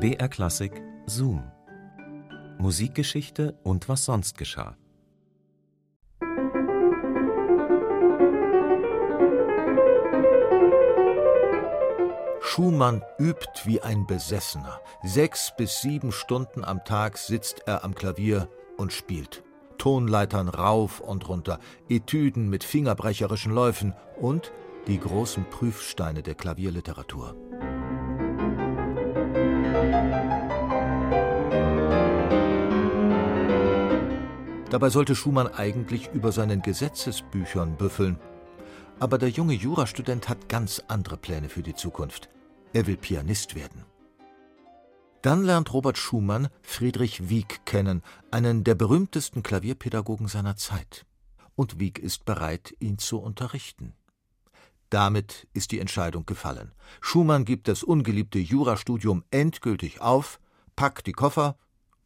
BR Klassik Zoom. Musikgeschichte und was sonst geschah. Schumann übt wie ein Besessener. Sechs bis sieben Stunden am Tag sitzt er am Klavier und spielt. Tonleitern rauf und runter, Etüden mit fingerbrecherischen Läufen und die großen Prüfsteine der Klavierliteratur. Dabei sollte Schumann eigentlich über seinen Gesetzesbüchern büffeln. Aber der junge Jurastudent hat ganz andere Pläne für die Zukunft. Er will Pianist werden. Dann lernt Robert Schumann Friedrich Wieck kennen, einen der berühmtesten Klavierpädagogen seiner Zeit. Und Wieck ist bereit, ihn zu unterrichten. Damit ist die Entscheidung gefallen. Schumann gibt das ungeliebte Jurastudium endgültig auf, packt die Koffer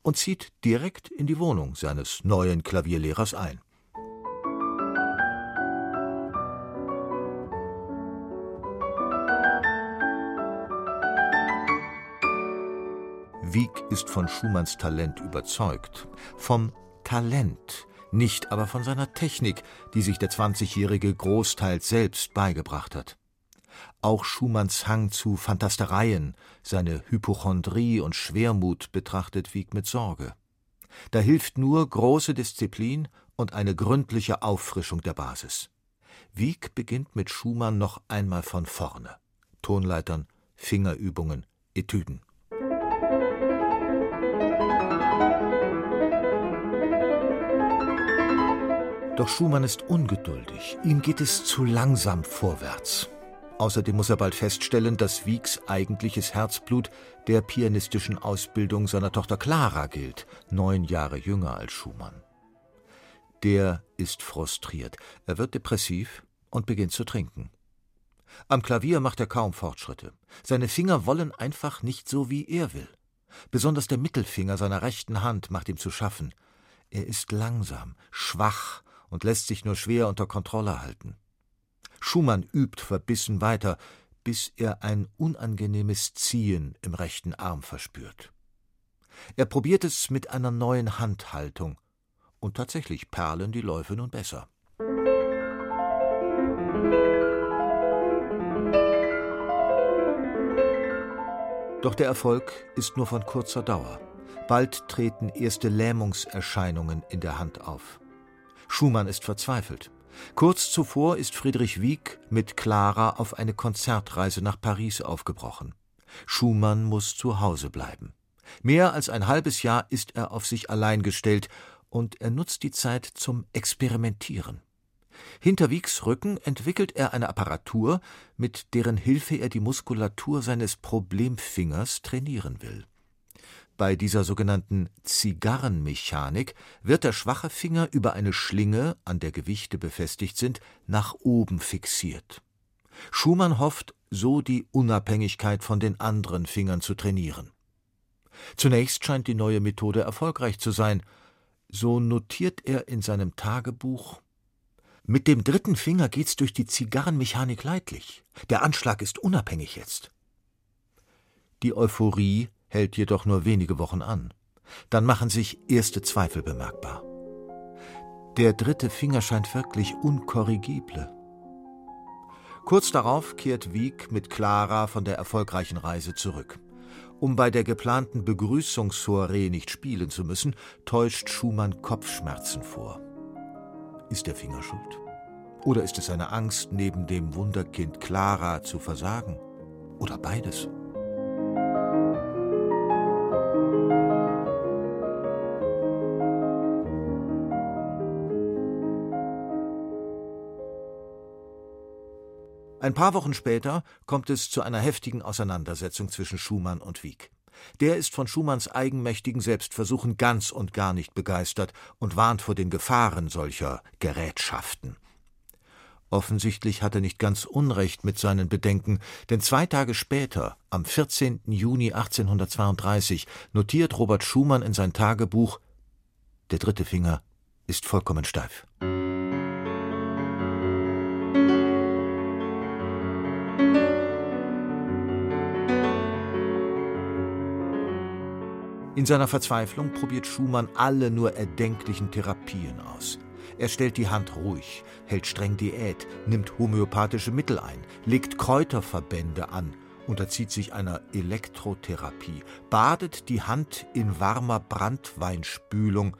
und zieht direkt in die Wohnung seines neuen Klavierlehrers ein. Wieck ist von Schumanns Talent überzeugt. Vom Talent, nicht aber von seiner Technik, die sich der 20-Jährige großteils selbst beigebracht hat. Auch Schumanns Hang zu Fantastereien, seine Hypochondrie und Schwermut betrachtet Wieck mit Sorge. Da hilft nur große Disziplin und eine gründliche Auffrischung der Basis. Wieck beginnt mit Schumann noch einmal von vorne. Tonleitern, Fingerübungen, Etüden. Doch Schumann ist ungeduldig, ihm geht es zu langsam vorwärts. Außerdem muss er bald feststellen, dass Wieks eigentliches Herzblut der pianistischen Ausbildung seiner Tochter Clara gilt, neun Jahre jünger als Schumann. Der ist frustriert, er wird depressiv und beginnt zu trinken. Am Klavier macht er kaum Fortschritte. Seine Finger wollen einfach nicht so, wie er will. Besonders der Mittelfinger seiner rechten Hand macht ihm zu schaffen. Er ist langsam, schwach und lässt sich nur schwer unter Kontrolle halten. Schumann übt verbissen weiter, bis er ein unangenehmes Ziehen im rechten Arm verspürt. Er probiert es mit einer neuen Handhaltung, und tatsächlich perlen die Läufe nun besser. Doch der Erfolg ist nur von kurzer Dauer. Bald treten erste Lähmungserscheinungen in der Hand auf. Schumann ist verzweifelt. Kurz zuvor ist Friedrich Wieck mit Clara auf eine Konzertreise nach Paris aufgebrochen. Schumann muss zu Hause bleiben. Mehr als ein halbes Jahr ist er auf sich allein gestellt und er nutzt die Zeit zum Experimentieren. Hinter Wieks Rücken entwickelt er eine Apparatur, mit deren Hilfe er die Muskulatur seines Problemfingers trainieren will. Bei dieser sogenannten Zigarrenmechanik wird der schwache Finger über eine Schlinge, an der Gewichte befestigt sind, nach oben fixiert. Schumann hofft, so die Unabhängigkeit von den anderen Fingern zu trainieren. Zunächst scheint die neue Methode erfolgreich zu sein. So notiert er in seinem Tagebuch Mit dem dritten Finger geht's durch die Zigarrenmechanik leidlich. Der Anschlag ist unabhängig jetzt. Die Euphorie hält jedoch nur wenige Wochen an. Dann machen sich erste Zweifel bemerkbar. Der dritte Finger scheint wirklich unkorrigible. Kurz darauf kehrt Wieck mit Clara von der erfolgreichen Reise zurück. Um bei der geplanten Begrüßungssoiree nicht spielen zu müssen, täuscht Schumann Kopfschmerzen vor. Ist der Finger schuld? Oder ist es seine Angst, neben dem Wunderkind Clara zu versagen? Oder beides? Ein paar Wochen später kommt es zu einer heftigen Auseinandersetzung zwischen Schumann und Wieck. Der ist von Schumanns eigenmächtigen Selbstversuchen ganz und gar nicht begeistert und warnt vor den Gefahren solcher Gerätschaften. Offensichtlich hat er nicht ganz Unrecht mit seinen Bedenken, denn zwei Tage später, am 14. Juni 1832, notiert Robert Schumann in sein Tagebuch Der dritte Finger ist vollkommen steif. In seiner Verzweiflung probiert Schumann alle nur erdenklichen Therapien aus. Er stellt die Hand ruhig, hält streng Diät, nimmt homöopathische Mittel ein, legt Kräuterverbände an, unterzieht sich einer Elektrotherapie, badet die Hand in warmer Brandweinspülung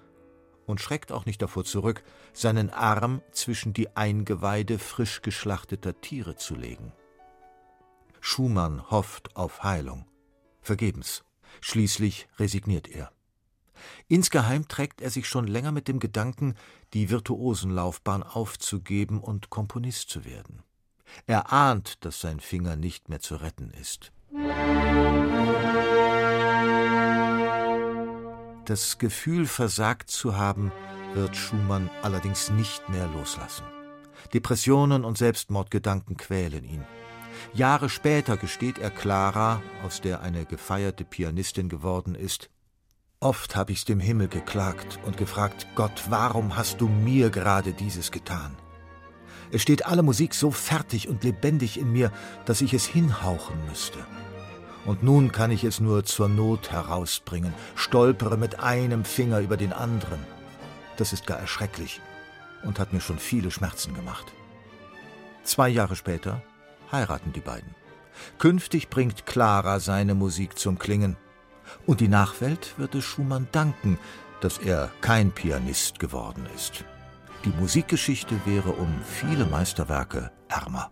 und schreckt auch nicht davor zurück, seinen Arm zwischen die Eingeweide frisch geschlachteter Tiere zu legen. Schumann hofft auf Heilung. Vergebens. Schließlich resigniert er. Insgeheim trägt er sich schon länger mit dem Gedanken, die Virtuosenlaufbahn aufzugeben und Komponist zu werden. Er ahnt, dass sein Finger nicht mehr zu retten ist. Das Gefühl, versagt zu haben, wird Schumann allerdings nicht mehr loslassen. Depressionen und Selbstmordgedanken quälen ihn. Jahre später gesteht er Clara, aus der eine gefeierte Pianistin geworden ist, Oft habe ich's dem Himmel geklagt und gefragt, Gott, warum hast du mir gerade dieses getan? Es steht alle Musik so fertig und lebendig in mir, dass ich es hinhauchen müsste. Und nun kann ich es nur zur Not herausbringen, stolpere mit einem Finger über den anderen. Das ist gar erschrecklich und hat mir schon viele Schmerzen gemacht. Zwei Jahre später heiraten die beiden. Künftig bringt Clara seine Musik zum Klingen und die Nachwelt wird es Schumann danken, dass er kein Pianist geworden ist. Die Musikgeschichte wäre um viele Meisterwerke ärmer.